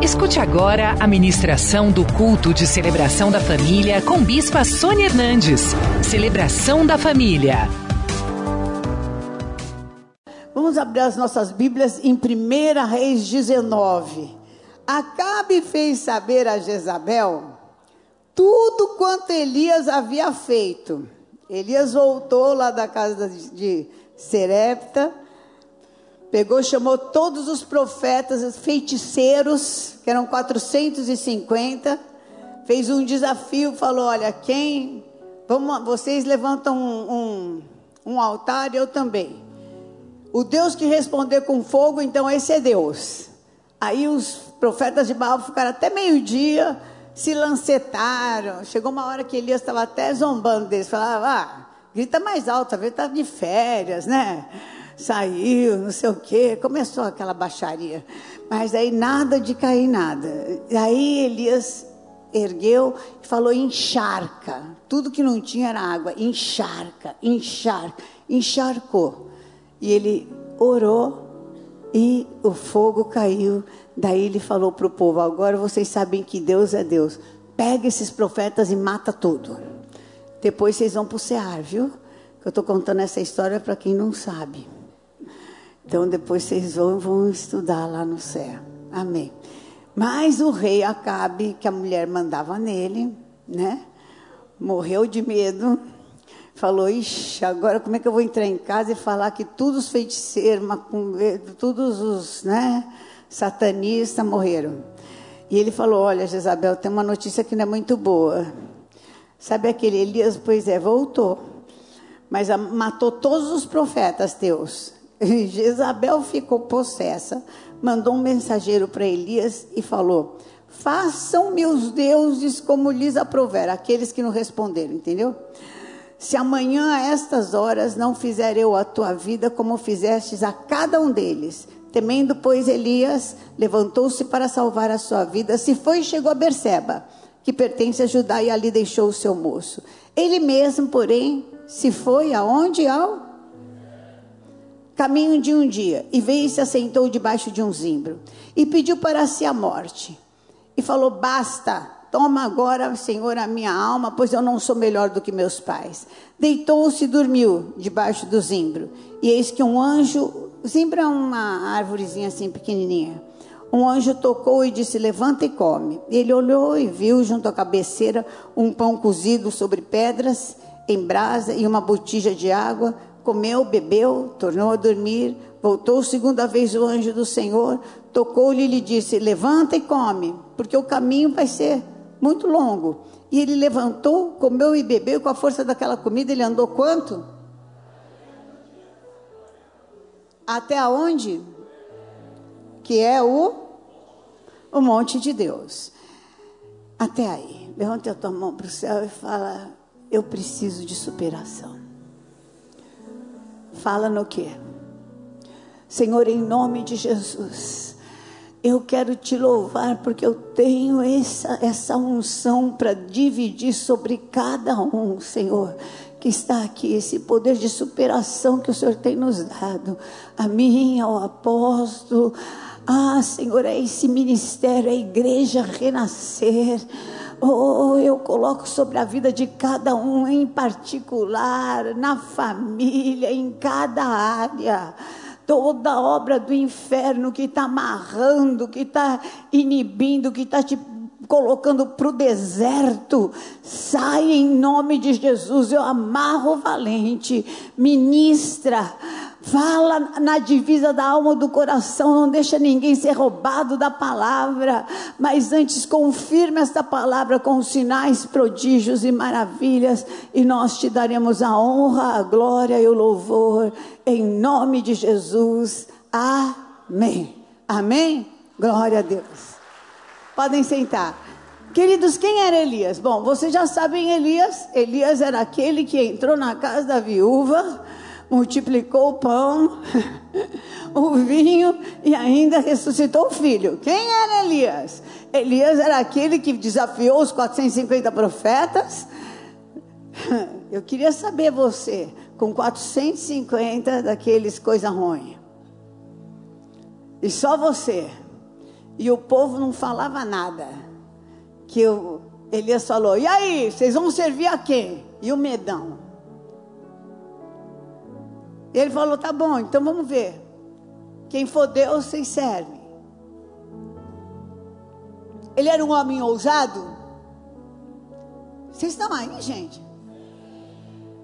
Escute agora a ministração do culto de celebração da família com Bispa Sônia Hernandes. Celebração da família. Vamos abrir as nossas Bíblias em 1 Reis 19. Acabe fez saber a Jezabel tudo quanto Elias havia feito. Elias voltou lá da casa de Serepta Pegou, chamou todos os profetas, os feiticeiros, que eram 450, fez um desafio, falou: Olha, quem. Vamos, vocês levantam um, um, um altar, eu também. O Deus que responder com fogo, então esse é Deus. Aí os profetas de Baal ficaram até meio-dia, se lancetaram. Chegou uma hora que Elias estava até zombando deles, falava: ah, grita mais alto, a ver, está de férias, né? Saiu, não sei o quê, começou aquela baixaria. Mas aí nada de cair nada. Aí Elias ergueu e falou encharca. Tudo que não tinha era água, encharca, encharca, encharcou. E ele orou e o fogo caiu. Daí ele falou para o povo: agora vocês sabem que Deus é Deus. Pega esses profetas e mata tudo. Depois vocês vão para o Cear, viu? Eu estou contando essa história para quem não sabe. Então depois vocês vão, vão estudar lá no céu. Amém. Mas o rei Acabe, que a mulher mandava nele, né? Morreu de medo. Falou, ixi, agora como é que eu vou entrar em casa e falar que todos os feiticeiros, todos os né, satanistas morreram. E ele falou, olha, Jezabel, tem uma notícia que não é muito boa. Sabe aquele Elias? Pois é, voltou. Mas matou todos os profetas teus. Jezabel ficou possessa, mandou um mensageiro para Elias e falou: Façam meus deuses como lhes aprover, aqueles que não responderam, entendeu? Se amanhã a estas horas não fizer eu a tua vida como fizestes a cada um deles. Temendo, pois, Elias levantou-se para salvar a sua vida, se foi e chegou a Berseba, que pertence a Judá, e ali deixou o seu moço. Ele mesmo, porém, se foi aonde? Ao caminho de um dia, e veio e se assentou debaixo de um zimbro, e pediu para si a morte. E falou: Basta, toma agora, Senhor, a minha alma, pois eu não sou melhor do que meus pais. Deitou-se e dormiu debaixo do zimbro. E eis que um anjo, zimbro é uma árvorezinha assim pequenininha. Um anjo tocou e disse: Levanta e come. Ele olhou e viu junto à cabeceira um pão cozido sobre pedras em brasa e uma botija de água comeu, bebeu, tornou a dormir, voltou segunda vez o anjo do Senhor, tocou-lhe e lhe disse: Levanta e come, porque o caminho vai ser muito longo. E ele levantou, comeu e bebeu, com a força daquela comida, ele andou quanto? Até aonde? Que é o, o monte de Deus. Até aí. Levanta a tua mão para o céu e fala: Eu preciso de superação. Fala no que? Senhor, em nome de Jesus, eu quero te louvar porque eu tenho essa, essa unção para dividir sobre cada um, Senhor, que está aqui, esse poder de superação que o Senhor tem nos dado, a mim, ao apóstolo, ah, Senhor, é esse ministério, a igreja renascer. Oh, eu coloco sobre a vida de cada um em particular, na família, em cada área. Toda obra do inferno que está amarrando, que está inibindo, que está te colocando para o deserto, sai em nome de Jesus. Eu amarro valente, ministra Fala na divisa da alma do coração, não deixa ninguém ser roubado da palavra, mas antes confirma esta palavra com sinais, prodígios e maravilhas, e nós te daremos a honra, a glória e o louvor, em nome de Jesus. Amém. Amém? Glória a Deus. Podem sentar. Queridos, quem era Elias? Bom, vocês já sabem Elias. Elias era aquele que entrou na casa da viúva multiplicou o pão, o vinho e ainda ressuscitou o filho. Quem era Elias? Elias era aquele que desafiou os 450 profetas. Eu queria saber você, com 450 daqueles coisa ruim. E só você. E o povo não falava nada. Que o Elias falou: E aí, vocês vão servir a quem? E o medão. Ele falou: Tá bom, então vamos ver. Quem for Deus, vocês servem. Ele era um homem ousado. Vocês estão aí, gente?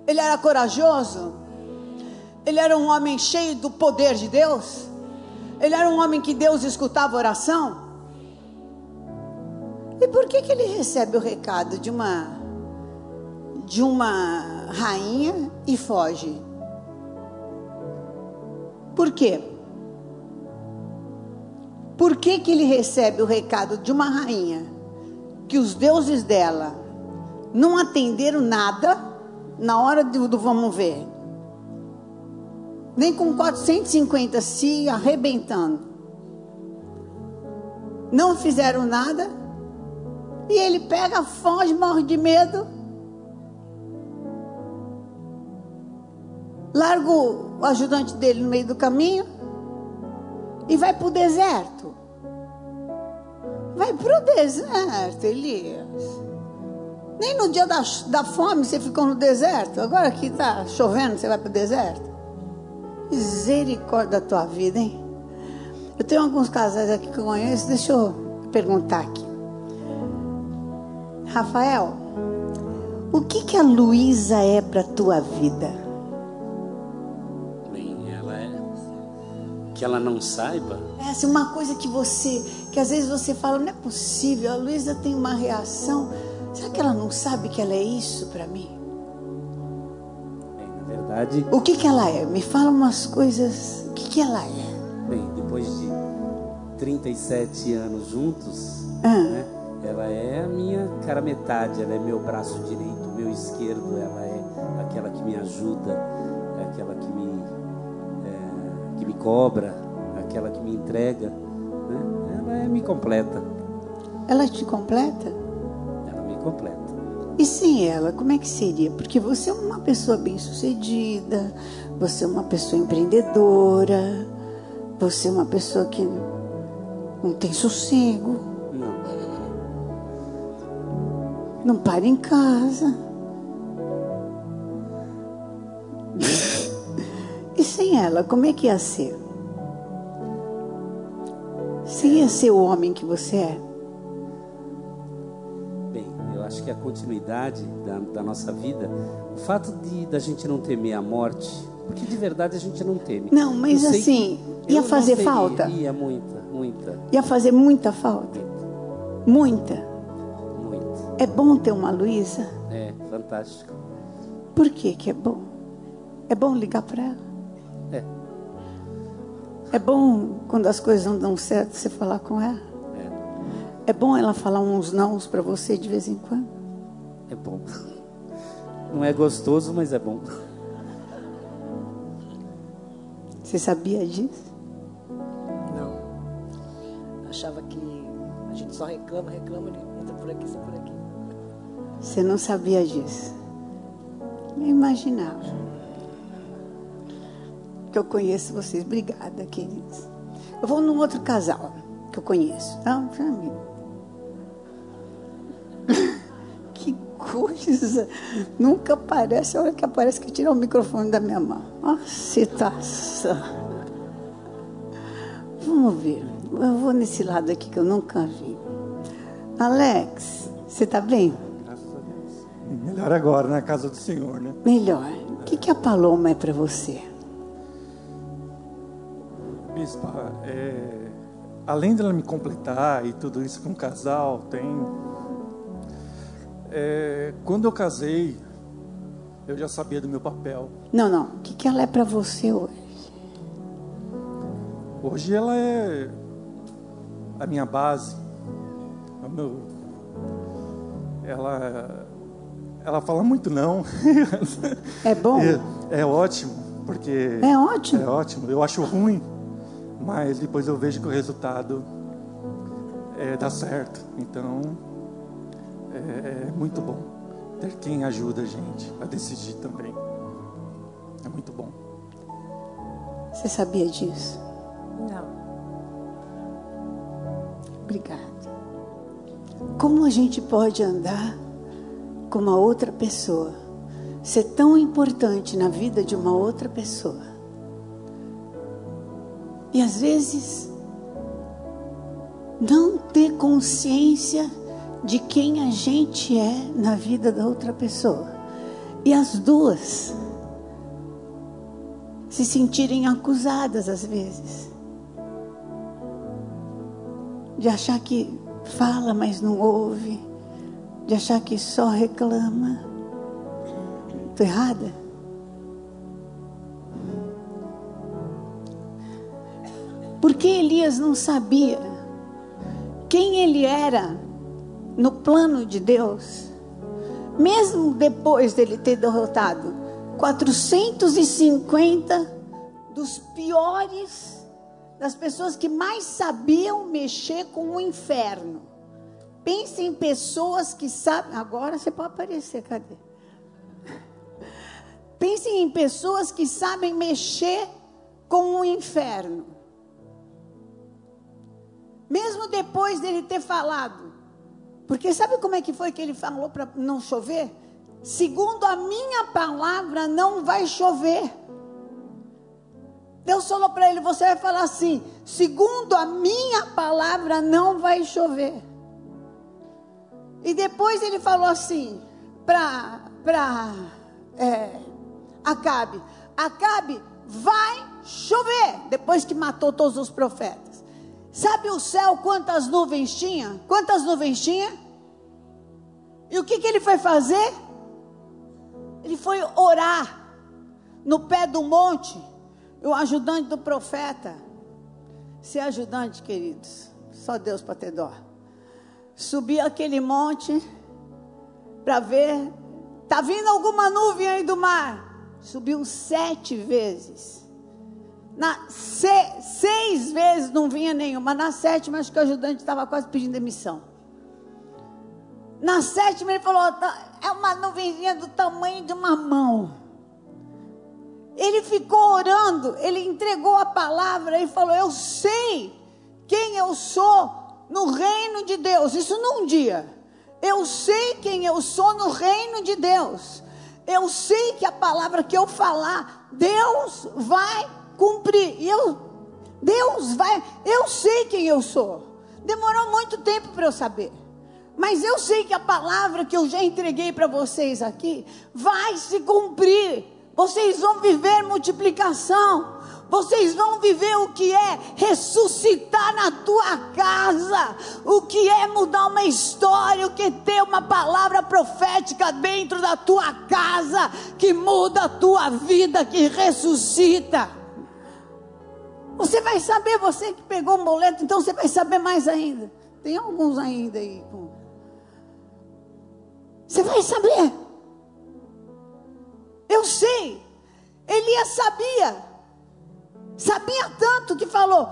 Ele era corajoso. Ele era um homem cheio do poder de Deus. Ele era um homem que Deus escutava oração. E por que, que ele recebe o recado de uma de uma rainha e foge? Por quê? Por que, que ele recebe o recado de uma rainha que os deuses dela não atenderam nada na hora do, do vamos ver? Nem com 450 se arrebentando. Não fizeram nada. E ele pega, foge, morre de medo. Larga o ajudante dele no meio do caminho e vai para o deserto. Vai para o deserto, Elias. Nem no dia da, da fome você ficou no deserto. Agora que está chovendo, você vai para o deserto. Misericórdia da tua vida, hein? Eu tenho alguns casais aqui que eu conheço. Deixa eu perguntar aqui. Rafael, o que que a Luísa é para tua vida? Que ela não saiba. É assim, uma coisa que você, que às vezes você fala, não é possível. A Luísa tem uma reação. Será que ela não sabe que ela é isso para mim? Bem, na verdade, O que que ela é? Me fala umas coisas. O que que ela é? bem, depois de 37 anos juntos, Ah. né? Ela é a minha cara metade, ela é meu braço direito, meu esquerdo, ela é aquela que me ajuda, é aquela que me que me cobra, aquela que me entrega, né? Ela é me completa, Ela te completa? ela me completa. E sem ela, como é que seria? Porque você é uma pessoa bem-sucedida, você é uma pessoa empreendedora, você é uma pessoa que não tem sossego, Não, não para em casa. Ela, como é que ia ser? Você ia ser o homem que você é? Bem, eu acho que a continuidade da, da nossa vida, o fato de da gente não temer a morte, porque de verdade a gente não teme. Não, mas assim, ia fazer teria, falta? Ia muita, muita, Ia fazer muita falta? Muita. muita. É bom ter uma Luísa? É fantástico. Por que que é bom? É bom ligar para ela? É, bom quando as coisas não dão certo você falar com ela? é, É bom ela falar uns nãos para você de vez em quando? é bom. Não é gostoso, mas é bom. Você sabia disso? Não. Achava que a gente só reclama, reclama, entra por aqui, sai por aqui. Você não sabia disso? Eu imaginava. Que eu conheço vocês. Obrigada, queridos. Eu vou num outro casal que eu conheço. Não, mim. Que coisa. Nunca aparece. A hora que aparece que tira o microfone da minha mão. Ó, situação. Vamos ver. Eu vou nesse lado aqui que eu nunca vi. Alex, você tá bem? Melhor agora na casa do Senhor, né? Melhor. O que, que a Paloma é para você? Bispa, é, além dela me completar e tudo isso com o casal, tem. é, quando eu casei, eu já sabia do meu papel. Não, não. O que, que ela é para você hoje? Hoje ela é a minha base. meu- ela, ela fala muito não. É bom? É, é ótimo, porque É ótimo. É ótimo. Eu acho ruim, mas depois eu vejo que o resultado é, dá certo. Então é, é muito bom ter quem ajuda a gente a decidir também. É muito bom. Você sabia disso? Não. Obrigado. Como a gente pode andar com uma outra pessoa, ser tão importante na vida de uma outra pessoa? E às vezes, não ter consciência de quem a gente é na vida da outra pessoa. E as duas se sentirem acusadas às vezes. De achar que fala, mas não ouve. De achar que só reclama. Estou errada? Porque Elias não sabia quem ele era no plano de Deus, mesmo depois dele ter derrotado 450 dos piores, das pessoas que mais sabiam mexer com o inferno. Pense em pessoas que sabem. Agora você pode aparecer, cadê? Pense em pessoas que sabem mexer com o inferno. Depois dele ter falado. Porque sabe como é que foi que ele falou para não chover? Segundo a minha palavra, não vai chover. Deus falou para ele: você vai falar assim, segundo a minha palavra, não vai chover. E depois ele falou assim para é, Acabe: Acabe, vai chover. Depois que matou todos os profetas. Sabe o céu quantas nuvens tinha? Quantas nuvens tinha? E o que, que ele foi fazer? Ele foi orar no pé do monte. O ajudante do profeta. Ser ajudante, queridos. Só Deus para ter dó. Subi aquele monte para ver. Tá vindo alguma nuvem aí do mar? Subiu sete vezes. Na se, seis vezes não vinha nenhuma. Na sétima, acho que o ajudante estava quase pedindo demissão. Na sétima, ele falou: tá, é uma nuvenzinha do tamanho de uma mão. Ele ficou orando, ele entregou a palavra e falou: Eu sei quem eu sou no reino de Deus. Isso num dia. Eu sei quem eu sou no reino de Deus. Eu sei que a palavra que eu falar, Deus vai cumprir. E eu, Deus vai, eu sei quem eu sou. Demorou muito tempo para eu saber. Mas eu sei que a palavra que eu já entreguei para vocês aqui vai se cumprir. Vocês vão viver multiplicação. Vocês vão viver o que é ressuscitar na tua casa, o que é mudar uma história, o que é ter uma palavra profética dentro da tua casa, que muda a tua vida, que ressuscita. Você vai saber, você que pegou um boleto, então você vai saber mais ainda. Tem alguns ainda aí. Você vai saber. Eu sei. Elias sabia. Sabia tanto que falou: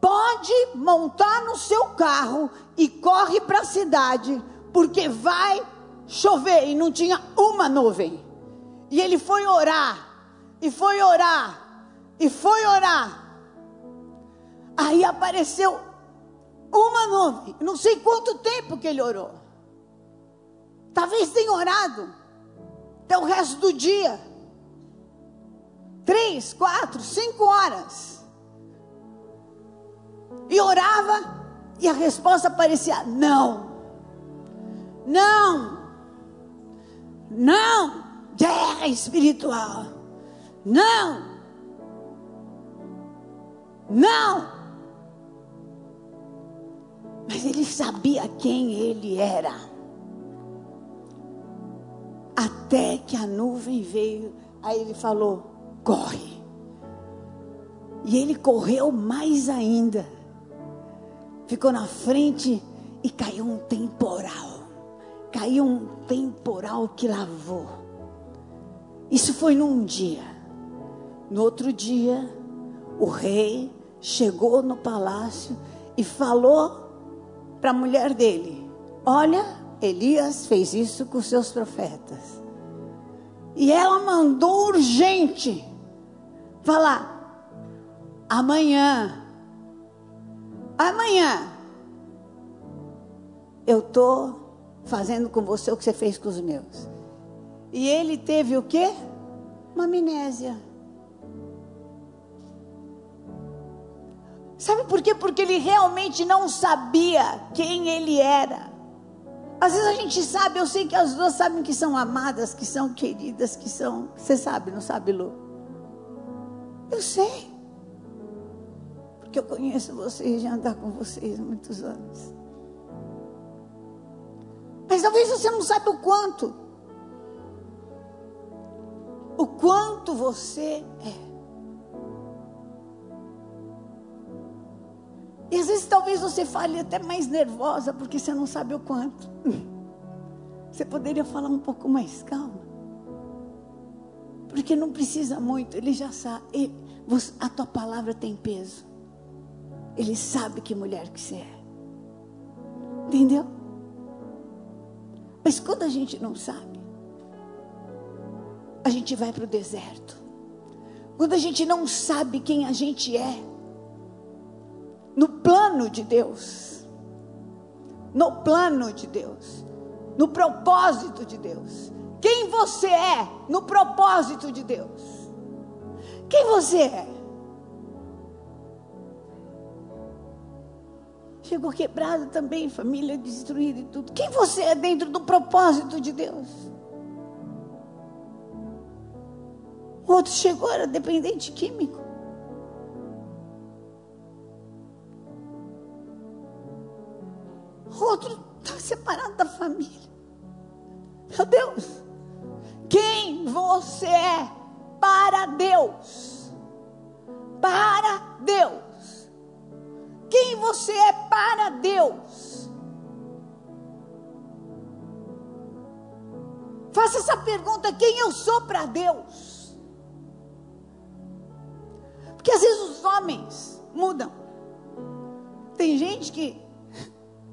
pode montar no seu carro e corre para a cidade, porque vai chover. E não tinha uma nuvem. E ele foi orar, e foi orar, e foi orar. Aí apareceu uma nuvem. Não sei quanto tempo que ele orou. Talvez tenha orado até o resto do dia. Três, quatro, cinco horas. E orava, e a resposta parecia: não, não, não, guerra espiritual, não, não. Mas ele sabia quem ele era. Até que a nuvem veio, aí ele falou: corre. E ele correu mais ainda. Ficou na frente e caiu um temporal. Caiu um temporal que lavou. Isso foi num dia. No outro dia, o rei chegou no palácio e falou para a mulher dele: Olha, Elias fez isso com seus profetas. E ela mandou urgente falar: amanhã, amanhã, eu estou fazendo com você o que você fez com os meus. E ele teve o quê? Uma amnésia. Sabe por quê? Porque ele realmente não sabia quem ele era. Às vezes a gente sabe, eu sei que as duas sabem que são amadas, que são queridas, que são. Você sabe, não sabe, Lu? Eu sei. Porque eu conheço vocês, já andar com vocês há muitos anos. Mas talvez você não saiba o quanto. O quanto você é. E às vezes talvez você fale até mais nervosa, porque você não sabe o quanto. Você poderia falar um pouco mais calma. Porque não precisa muito, ele já sabe. a tua palavra tem peso. Ele sabe que mulher que você é. Entendeu? Mas quando a gente não sabe, a gente vai para o deserto. Quando a gente não sabe quem a gente é, no plano de Deus, no plano de Deus, no propósito de Deus. Quem você é no propósito de Deus? Quem você é? Chegou quebrado também, família destruída e tudo. Quem você é dentro do propósito de Deus? O outro chegou, era dependente químico. Outro está separado da família. Meu Deus, quem você é para Deus? Para Deus. Quem você é para Deus? Faça essa pergunta: quem eu sou para Deus? Porque às vezes os homens mudam. Tem gente que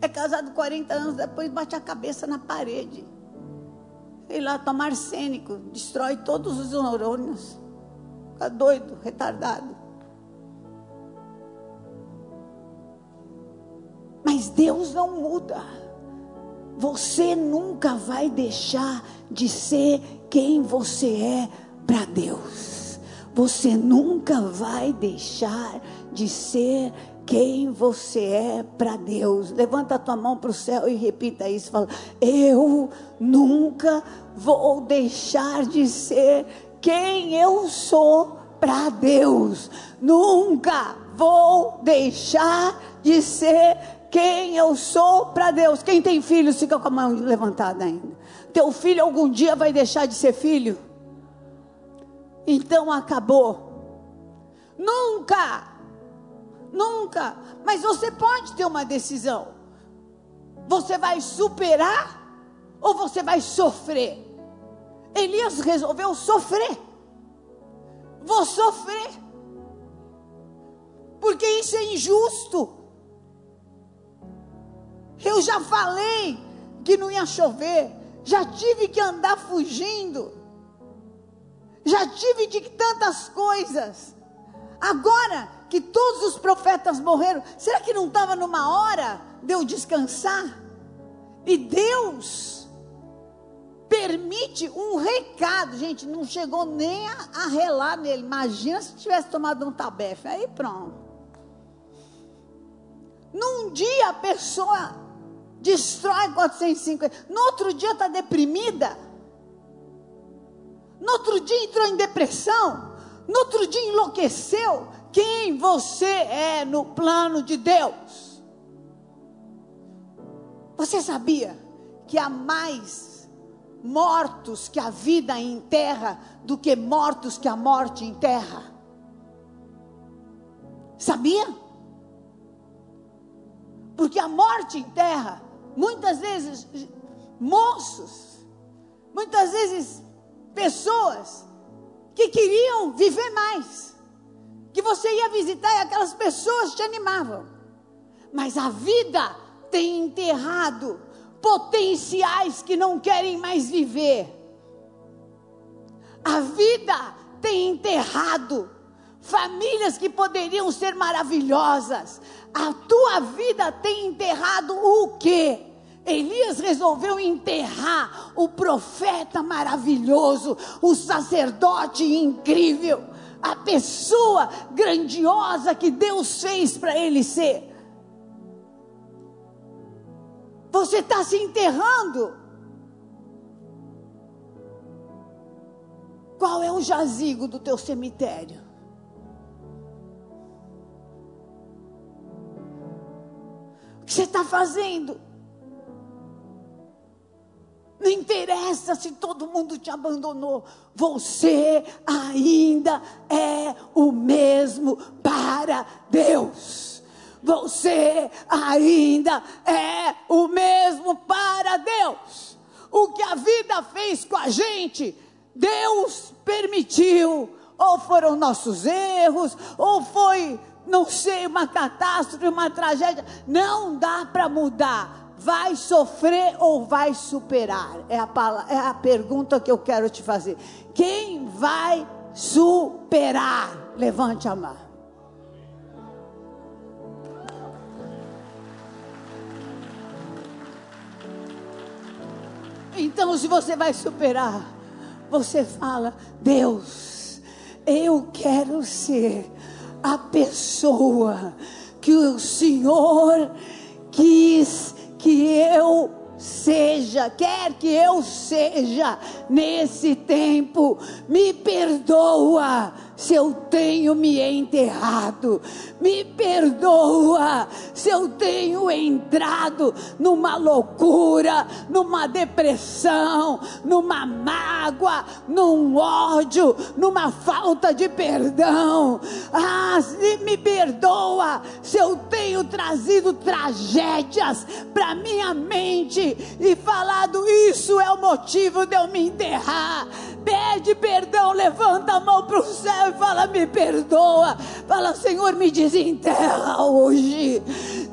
é casado 40 anos, depois bate a cabeça na parede. Sei lá, toma arsênico, destrói todos os neurônios. Fica doido, retardado. Mas Deus não muda. Você nunca vai deixar de ser quem você é para Deus. Você nunca vai deixar de ser quem você é para Deus. Levanta a tua mão para o céu e repita isso. Fala, eu nunca vou deixar de ser quem eu sou para Deus. Nunca vou deixar de ser quem eu sou para Deus. Quem tem filho fica com a mão levantada ainda. Teu filho algum dia vai deixar de ser filho? Então acabou. Nunca Nunca. Mas você pode ter uma decisão. Você vai superar ou você vai sofrer? Elias resolveu sofrer. Vou sofrer. Porque isso é injusto. Eu já falei que não ia chover. Já tive que andar fugindo. Já tive de tantas coisas. Agora que todos os profetas morreram, será que não estava numa hora de eu descansar? E Deus permite um recado, gente, não chegou nem a, a relar nele. Imagina se tivesse tomado um tabefe, aí pronto. Num dia a pessoa destrói 450, no outro dia está deprimida, no outro dia entrou em depressão, no outro dia enlouqueceu. Quem você é no plano de Deus? Você sabia que há mais mortos que a vida enterra do que mortos que a morte enterra? Sabia? Porque a morte enterra, muitas vezes, moços, muitas vezes, pessoas que queriam viver mais. Que você ia visitar e aquelas pessoas te animavam. Mas a vida tem enterrado potenciais que não querem mais viver. A vida tem enterrado famílias que poderiam ser maravilhosas. A tua vida tem enterrado o quê? Elias resolveu enterrar o profeta maravilhoso, o sacerdote incrível, a pessoa grandiosa que Deus fez para ele ser. Você está se enterrando. Qual é o jazigo do teu cemitério? O que você está fazendo? Não interessa se todo mundo te abandonou, você ainda é o mesmo para Deus. Você ainda é o mesmo para Deus. O que a vida fez com a gente, Deus permitiu. Ou foram nossos erros, ou foi, não sei, uma catástrofe, uma tragédia. Não dá para mudar vai sofrer ou vai superar? É a, é a pergunta que eu quero te fazer. Quem vai superar? Levante a mão. Então, se você vai superar, você fala: Deus, eu quero ser a pessoa que o Senhor quis que eu seja, quer que eu seja nesse tempo, me perdoa se eu tenho me enterrado, me perdoa se eu tenho entrado numa loucura, numa depressão, numa mágoa, num ódio, numa falta de perdão. Ah, me perdoa se eu tenho trazido tragédias para minha mente e falado isso é o motivo de eu me enterrar. Pede perdão, levanta a mão para o céu e fala: Me perdoa. Fala, Senhor, me desenterra hoje.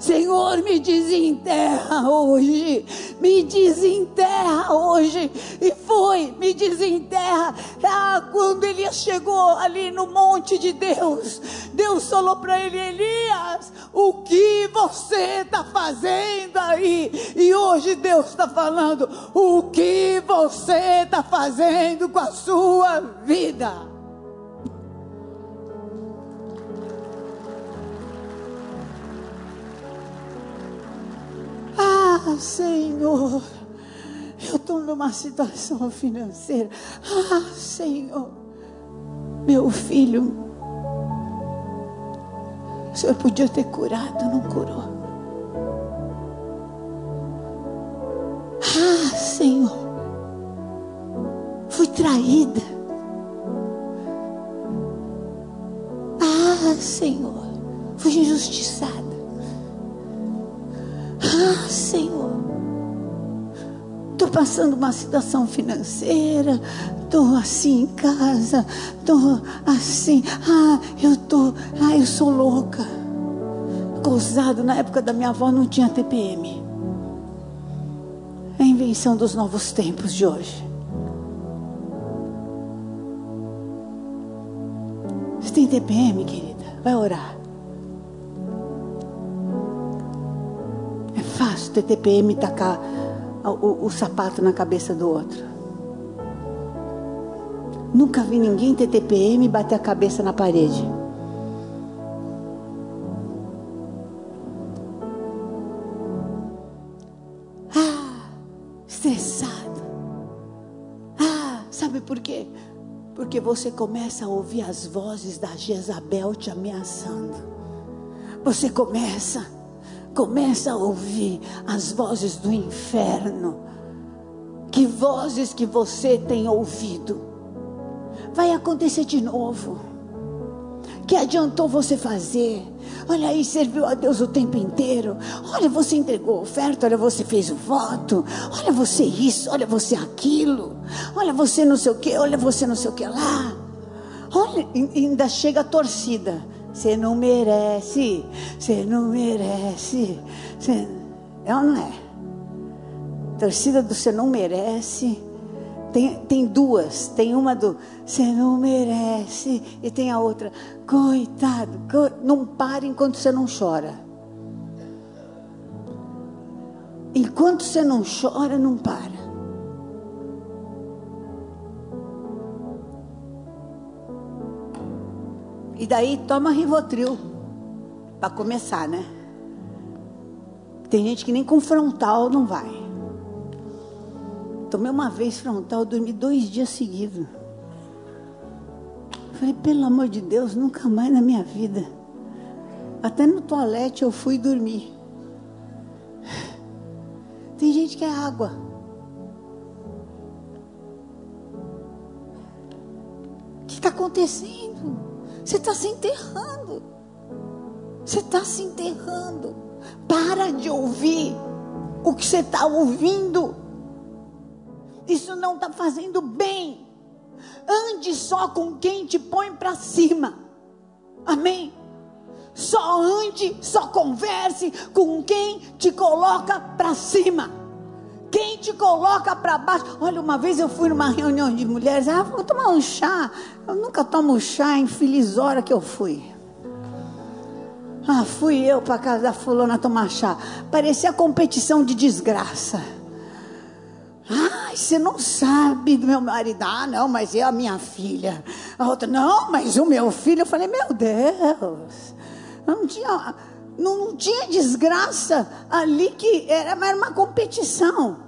Senhor, me desenterra hoje. Me desenterra hoje. E foi, me desenterra. Ah, quando Elias chegou ali no monte de Deus, Deus falou para ele: Elias, o que você está fazendo aí? E hoje Deus está falando: O que você está fazendo com a sua vida? Ah, Senhor, eu estou numa situação financeira. Ah, Senhor, meu filho, o Senhor podia ter curado, não curou. Ah, Senhor, fui traída. Ah, Senhor, fui injustiçada. Ah, Senhor, estou passando uma situação financeira, estou assim em casa, estou assim, ah, eu tô, ah, eu sou louca. Gozado, na época da minha avó não tinha TPM. É a invenção dos novos tempos de hoje. Você tem TPM, querida? Vai orar. fácil ter TPM tacar o, o, o sapato na cabeça do outro. Nunca vi ninguém ter TPM e bater a cabeça na parede. Você começa a ouvir as vozes da Jezabel te ameaçando. Você começa Começa a ouvir as vozes do inferno. Que vozes que você tem ouvido? Vai acontecer de novo. Que adiantou você fazer? Olha aí, serviu a Deus o tempo inteiro. Olha, você entregou oferta, olha, você fez o voto. Olha você isso, olha você aquilo. Olha você não sei o que, olha você não sei o que lá. Olha, ainda chega a torcida. Você não merece, você não merece. Cê... É ou não é? Torcida do você não merece. Tem, tem duas. Tem uma do você não merece. E tem a outra, coitado. Co... Não pare enquanto você não chora. Enquanto você não chora, não para. E daí toma Rivotril. Para começar, né? Tem gente que nem com frontal não vai. Tomei uma vez frontal, dormi dois dias seguidos. Falei, pelo amor de Deus, nunca mais na minha vida. Até no toalete eu fui dormir. Tem gente que é água. O que está acontecendo? Você está se enterrando. Você está se enterrando. Para de ouvir o que você está ouvindo. Isso não está fazendo bem. Ande só com quem te põe para cima. Amém? Só ande, só converse com quem te coloca para cima. Quem te coloca para baixo. Olha, uma vez eu fui numa reunião de mulheres. Ah, vou tomar um chá. Eu nunca tomo chá, infeliz hora que eu fui. Ah, fui eu para casa da fulana tomar chá. Parecia competição de desgraça. Ai, você não sabe do meu marido. Ah, não, mas é a minha filha. A outra, não, mas o meu filho. Eu falei, meu Deus. Não tinha, não, não tinha desgraça ali que era, era uma competição.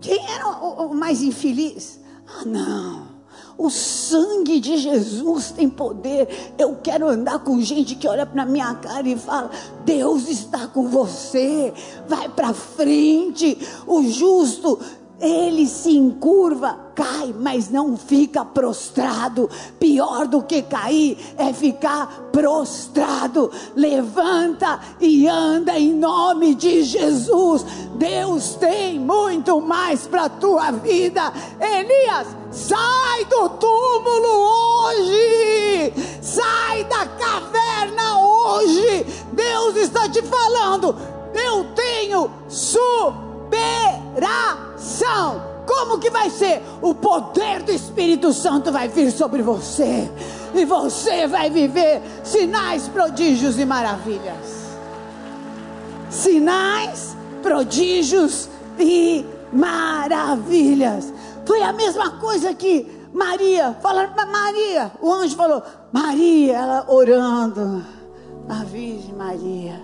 Quem era o, o mais infeliz? Ah, não. O sangue de Jesus tem poder. Eu quero andar com gente que olha para minha cara e fala: Deus está com você. Vai para frente. O justo ele se encurva, cai, mas não fica prostrado. Pior do que cair é ficar prostrado. Levanta e anda em nome de Jesus. Deus tem muito mais para tua vida. Elias, sai do túmulo hoje. Sai da caverna hoje. Deus está te falando. Eu tenho superação. Como que vai ser? O poder do Espírito Santo vai vir sobre você. E você vai viver sinais, prodígios e maravilhas. Sinais, prodígios e maravilhas. Foi a mesma coisa que Maria, falaram para Maria, o anjo falou, Maria, ela orando, a Virgem Maria,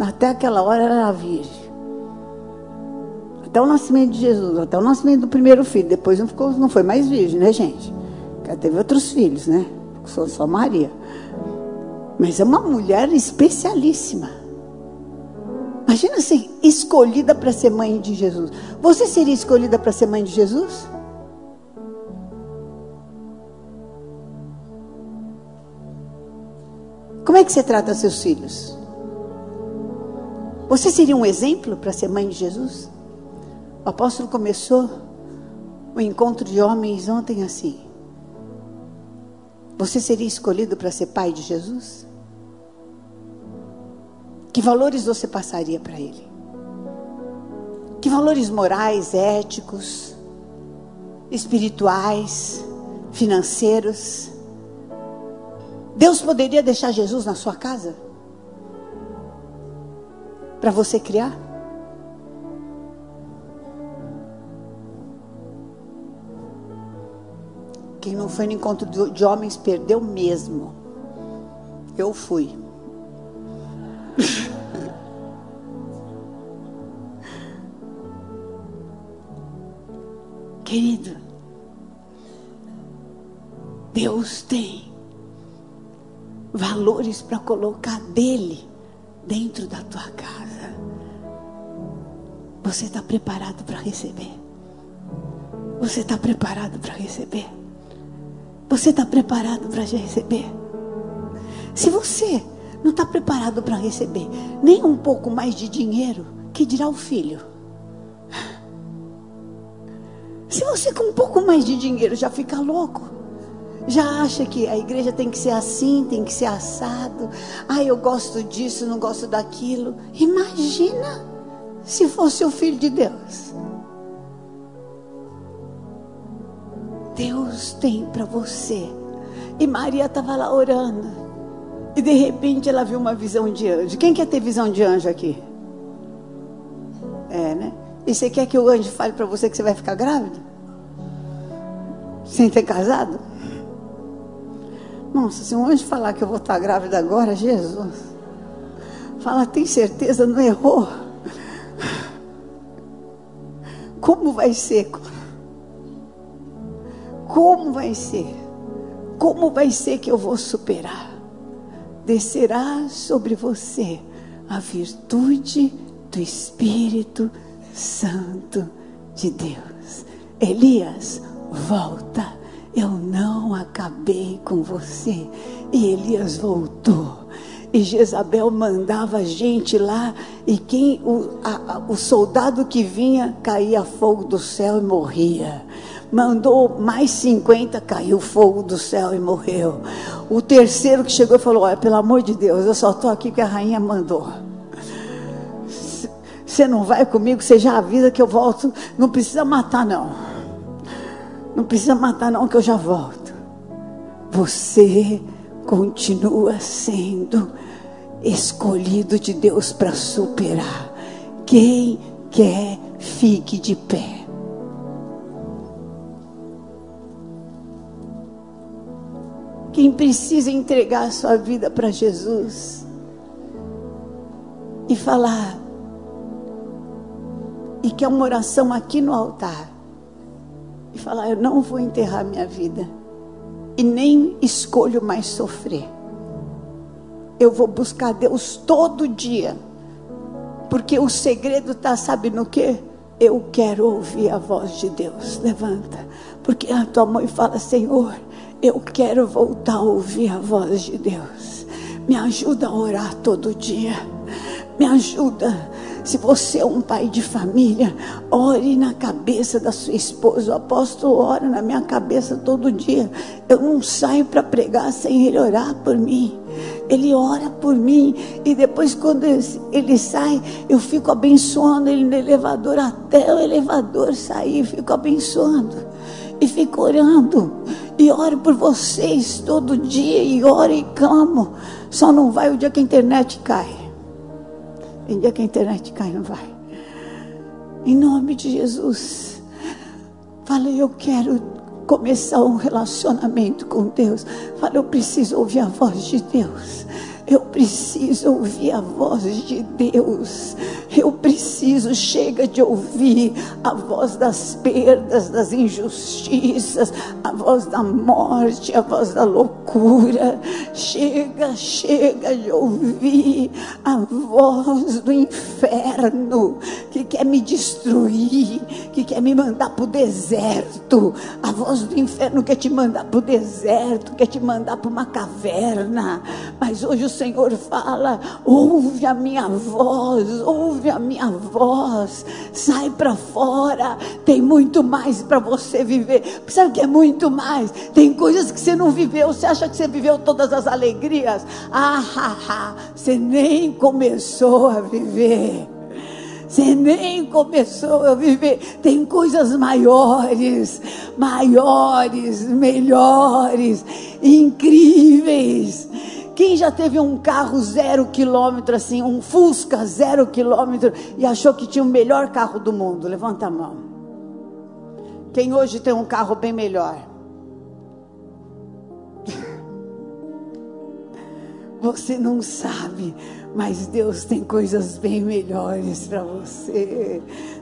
até aquela hora ela era virgem. Até o nascimento de Jesus, até o nascimento do primeiro filho, depois não, ficou, não foi mais virgem, né gente? Ela teve outros filhos, né? Só, só Maria. Mas é uma mulher especialíssima. Imagina ser escolhida para ser mãe de Jesus. Você seria escolhida para ser mãe de Jesus? Como é que você trata seus filhos? Você seria um exemplo para ser mãe de Jesus? O apóstolo começou o encontro de homens ontem assim. Você seria escolhido para ser pai de Jesus? Que valores você passaria para ele? Que valores morais, éticos, espirituais, financeiros? Deus poderia deixar Jesus na sua casa? Para você criar? Quem não foi no encontro de homens perdeu mesmo. Eu fui. Querido, Deus tem valores para colocar dele dentro da tua casa. Você está preparado para receber? Você está preparado para receber? Você está preparado para receber? Se você não está preparado para receber nem um pouco mais de dinheiro, que dirá o filho? Se você com um pouco mais de dinheiro já fica louco, já acha que a igreja tem que ser assim, tem que ser assado. Ah, eu gosto disso, não gosto daquilo. Imagina se fosse o filho de Deus. Deus tem para você. E Maria estava lá orando. E de repente ela viu uma visão de anjo. Quem quer ter visão de anjo aqui? É, né? E você quer que o anjo fale para você que você vai ficar grávida? Sem ter casado? Nossa, se um anjo falar que eu vou estar grávida agora, Jesus. Fala, tem certeza, não errou? Como vai ser? Como vai ser? Como vai ser que eu vou superar? Descerá sobre você a virtude do Espírito Santo de Deus. Elias, volta. Eu não acabei com você. E Elias voltou. E Jezabel mandava gente lá, e quem o, a, o soldado que vinha caía fogo do céu e morria. Mandou mais 50, caiu fogo do céu e morreu. O terceiro que chegou falou: Olha, pelo amor de Deus, eu só estou aqui porque a rainha mandou. Você não vai comigo, você já avisa que eu volto. Não precisa matar, não. Não precisa matar, não, que eu já volto. Você continua sendo escolhido de Deus para superar. Quem quer, fique de pé. Quem precisa entregar a sua vida para Jesus e falar, e que é uma oração aqui no altar, e falar: Eu não vou enterrar minha vida, e nem escolho mais sofrer. Eu vou buscar Deus todo dia, porque o segredo está, sabe no que? Eu quero ouvir a voz de Deus. Levanta, porque a tua mãe fala: Senhor, eu quero voltar a ouvir a voz de Deus. Me ajuda a orar todo dia. Me ajuda. Se você é um pai de família, ore na cabeça da sua esposa. O apóstolo ora na minha cabeça todo dia. Eu não saio para pregar sem ele orar por mim. Ele ora por mim e depois quando ele sai, eu fico abençoando ele no elevador até o elevador sair, fico abençoando e fico orando e oro por vocês todo dia e oro e clamo. Só não vai o dia que a internet cai. Em dia que a internet cai, não vai. Em nome de Jesus. Falei, eu quero começar um relacionamento com Deus. Falei, eu preciso ouvir a voz de Deus. Eu preciso ouvir a voz de Deus. Eu preciso, chega de ouvir a voz das perdas, das injustiças, a voz da morte, a voz da loucura. Chega, chega de ouvir a voz do inferno que quer me destruir, que quer me mandar para o deserto. A voz do inferno quer te mandar para o deserto, quer te mandar para uma caverna. Mas hoje o Senhor fala: ouve a minha voz, ouve a minha voz, sai para fora. Tem muito mais para você viver. Sabe o que é muito mais? Tem coisas que você não viveu. Você acha que você viveu todas as alegrias? Ah, ah, ah. você nem começou a viver. Você nem começou a viver. Tem coisas maiores, maiores, melhores, incríveis. Quem já teve um carro zero quilômetro, assim, um Fusca zero quilômetro, e achou que tinha o melhor carro do mundo? Levanta a mão. Quem hoje tem um carro bem melhor? Você não sabe, mas Deus tem coisas bem melhores para você.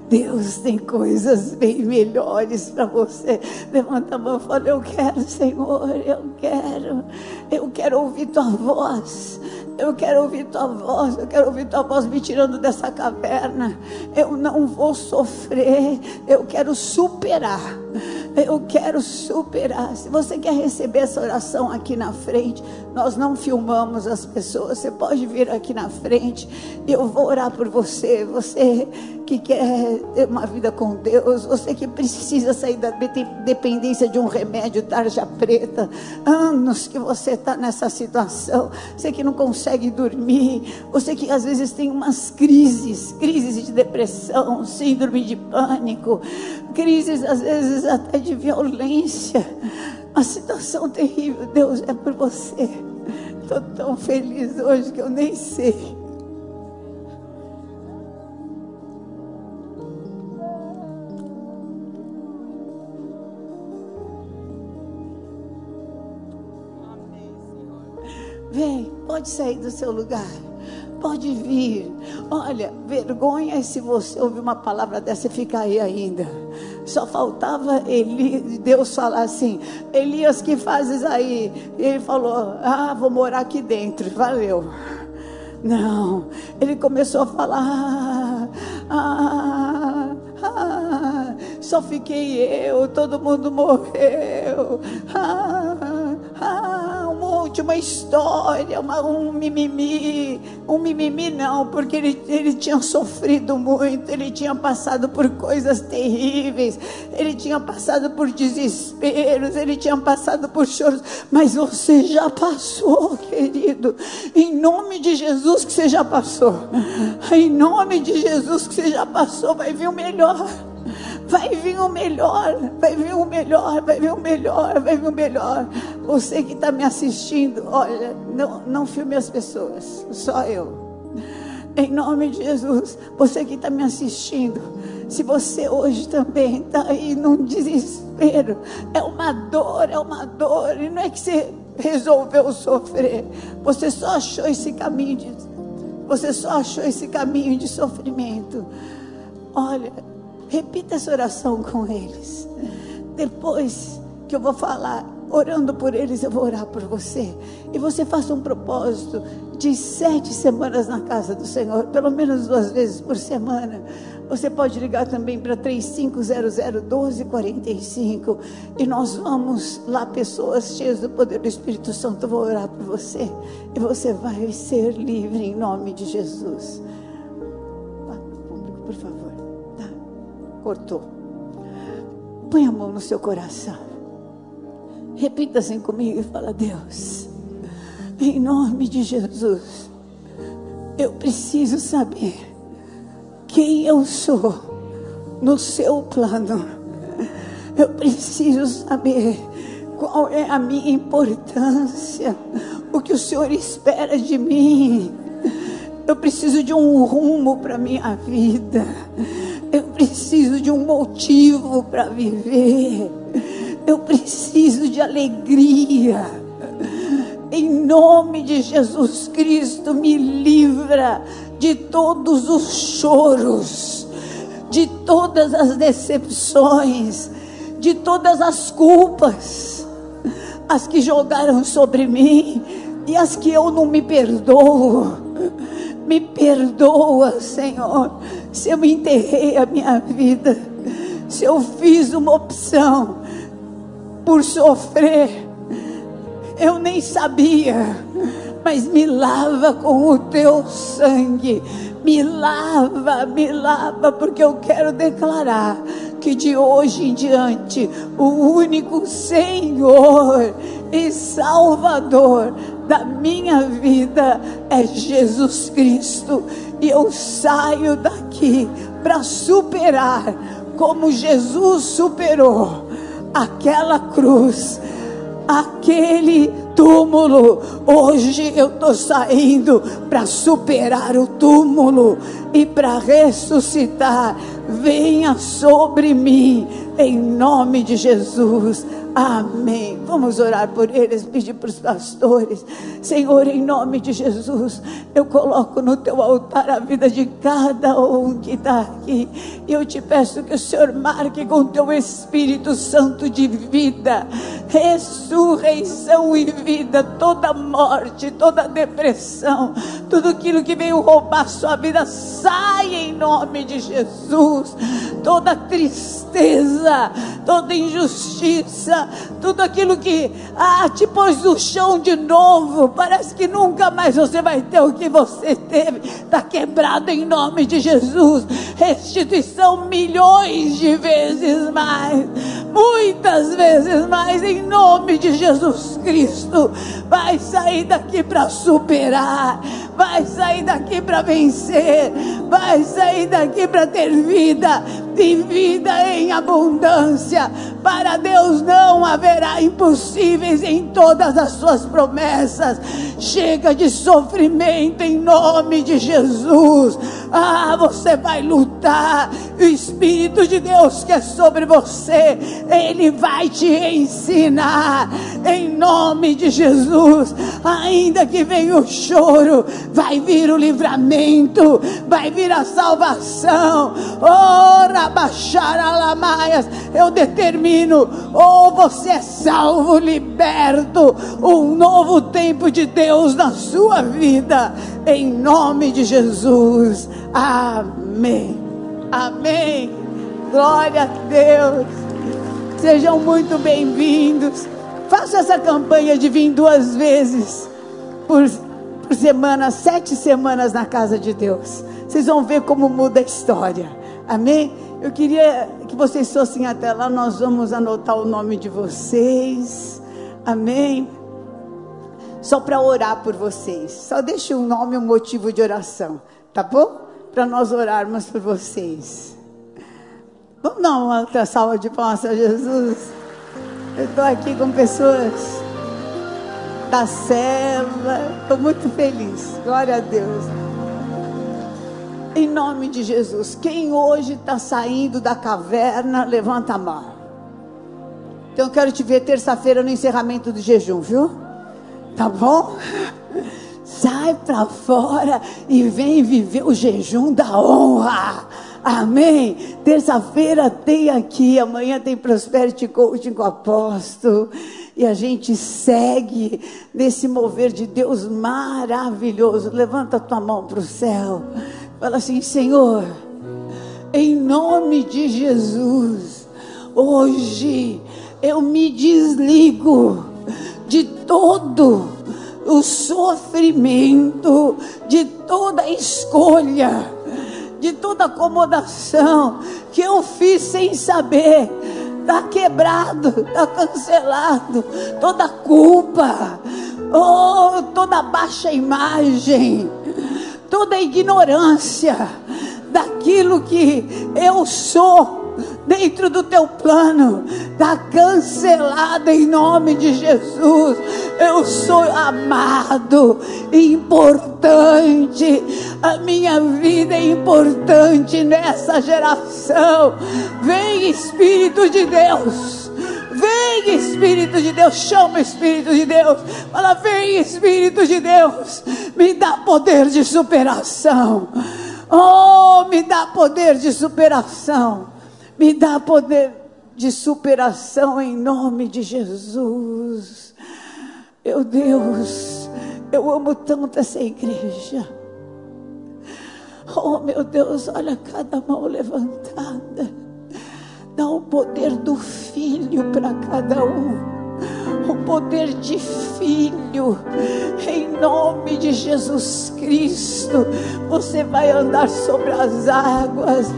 Deus tem coisas bem melhores para você. Levanta a mão e fala: Eu quero, Senhor, eu quero. Eu quero ouvir tua voz. Eu quero ouvir tua voz. Eu quero ouvir tua voz me tirando dessa caverna. Eu não vou sofrer. Eu quero superar. Eu quero superar. Se você quer receber essa oração aqui na frente, nós não filmamos as pessoas. Você pode vir aqui na frente. Eu vou orar por você. Você que quer ter uma vida com Deus, você que precisa sair da dependência de um remédio tarja preta, anos que você está nessa situação, você que não consegue dormir, você que às vezes tem umas crises, crises de depressão, síndrome de pânico, crises às vezes até de violência, uma situação terrível. Deus é por você. Estou tão feliz hoje que eu nem sei. Pode sair do seu lugar. Pode vir. Olha, vergonha é se você ouvir uma palavra dessa e ficar aí ainda. Só faltava Eli, Deus falar assim: Elias, que fazes aí? E ele falou: Ah, vou morar aqui dentro. Valeu. Não, ele começou a falar: ah, ah, só fiquei eu, todo mundo morreu. Ah, ah, monte, uma história, uma, um mimimi. Um mimimi não, porque ele, ele tinha sofrido muito, ele tinha passado por coisas terríveis, ele tinha passado por desesperos, ele tinha passado por choros, mas você já passou, querido. Em nome de Jesus que você já passou. Em nome de Jesus que você já passou, vai vir o melhor. Vai vir o melhor, vai vir o melhor, vai vir o melhor, vai vir o melhor. Você que está me assistindo, olha, não, não filme as pessoas, só eu. Em nome de Jesus, você que está me assistindo, se você hoje também está aí num desespero, é uma dor, é uma dor, e não é que você resolveu sofrer, você só achou esse caminho de, você só achou esse caminho de sofrimento. Olha, Repita essa oração com eles. Depois que eu vou falar, orando por eles, eu vou orar por você. E você faça um propósito de sete semanas na casa do Senhor, pelo menos duas vezes por semana. Você pode ligar também para 3500-1245 e nós vamos lá, pessoas cheias do poder do Espírito Santo, vou orar por você e você vai ser livre em nome de Jesus. Por favor cortou. Põe a mão no seu coração. Repita assim comigo e fala: Deus, em nome de Jesus, eu preciso saber quem eu sou no seu plano. Eu preciso saber qual é a minha importância, o que o Senhor espera de mim. Eu preciso de um rumo para minha vida. Eu preciso de um motivo para viver. Eu preciso de alegria. Em nome de Jesus Cristo, me livra de todos os choros, de todas as decepções, de todas as culpas, as que jogaram sobre mim e as que eu não me perdoo. Me perdoa, Senhor se eu enterrei a minha vida, se eu fiz uma opção por sofrer, eu nem sabia, mas me lava com o teu sangue, me lava, me lava, porque eu quero declarar que de hoje em diante o único Senhor e Salvador da minha vida é Jesus Cristo. E eu saio daqui para superar como Jesus superou aquela cruz, aquele túmulo. Hoje eu estou saindo para superar o túmulo e para ressuscitar. Venha sobre mim, em nome de Jesus. Amém. Vamos orar por eles, pedir para os pastores. Senhor, em nome de Jesus, eu coloco no teu altar a vida de cada um que está aqui. E eu te peço que o Senhor marque com teu Espírito Santo de vida, ressurreição e vida, toda morte, toda depressão, tudo aquilo que veio roubar sua vida, sai em nome de Jesus. Toda tristeza, toda injustiça tudo aquilo que ah, te pôs no chão de novo, parece que nunca mais você vai ter o que você teve, está quebrado em nome de Jesus. Restituição milhões de vezes mais, muitas vezes mais, em nome de Jesus Cristo. Vai sair daqui para superar, vai sair daqui para vencer, vai sair daqui para ter vida de vida em abundância. Para Deus não haverá impossíveis em todas as suas promessas. Chega de sofrimento em nome de Jesus. Ah, você vai lutar. O Espírito de Deus que é sobre você, ele vai te ensinar em nome de Jesus. Ainda que venha o choro, vai vir o livramento, vai vir a salvação. Oh, Rabaxar Alamaias, eu determino, ou oh, você é salvo, liberto, um novo tempo de Deus na sua vida, em nome de Jesus. Amém. Amém. Glória a Deus. Sejam muito bem-vindos. Faça essa campanha de vir duas vezes por, por semana, sete semanas na casa de Deus. Vocês vão ver como muda a história. Amém? Eu queria que vocês fossem até lá, nós vamos anotar o nome de vocês. Amém? Só para orar por vocês. Só deixe um nome, um motivo de oração. Tá bom? Para nós orarmos por vocês. Vamos dar uma outra salva de palmas a Jesus. Eu estou aqui com pessoas da selva. Estou muito feliz. Glória a Deus. Em nome de Jesus. Quem hoje está saindo da caverna, levanta a mão. Então eu quero te ver terça-feira no encerramento do jejum, viu? Tá bom? Sai para fora e vem viver o jejum da honra. Amém. Terça-feira tem aqui, amanhã tem Prosperity Coaching com o apóstolo. E a gente segue nesse mover de Deus maravilhoso. Levanta a tua mão para o céu. Fala assim, Senhor, em nome de Jesus, hoje eu me desligo de todo o sofrimento, de toda escolha de toda acomodação que eu fiz sem saber. Está quebrado, está cancelado, toda culpa, oh, toda baixa imagem, toda ignorância daquilo que eu sou dentro do teu plano, está cancelada em nome de Jesus. Eu sou amado, importante, a minha vida é importante nessa geração. Vem Espírito de Deus. Vem Espírito de Deus, chama Espírito de Deus. Fala, vem Espírito de Deus, me dá poder de superação. Oh, me dá poder de superação. Me dá poder de superação em nome de Jesus. Meu Deus, eu amo tanto essa igreja. Oh, meu Deus, olha cada mão levantada. Dá o poder do filho para cada um o poder de filho, em nome de Jesus Cristo. Você vai andar sobre as águas,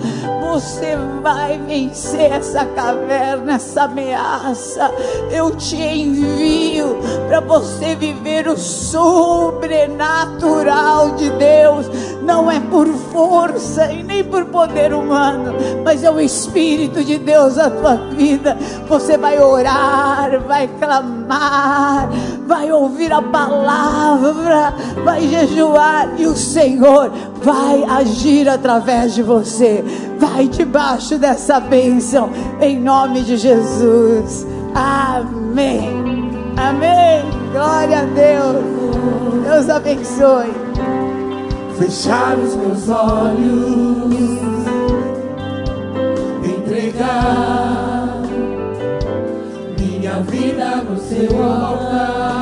você vai vencer essa caverna, essa ameaça. Eu te envio para você viver o sobrenatural de Deus. Não é por força e nem por poder humano, mas é o Espírito de Deus na tua vida. Você vai orar, vai clamar, vai ouvir a palavra, vai jejuar e o Senhor vai agir através de você. Vai debaixo dessa bênção, em nome de Jesus. Amém. Amém. Glória a Deus. Deus abençoe. Fechar os meus olhos, entregar minha vida no seu altar.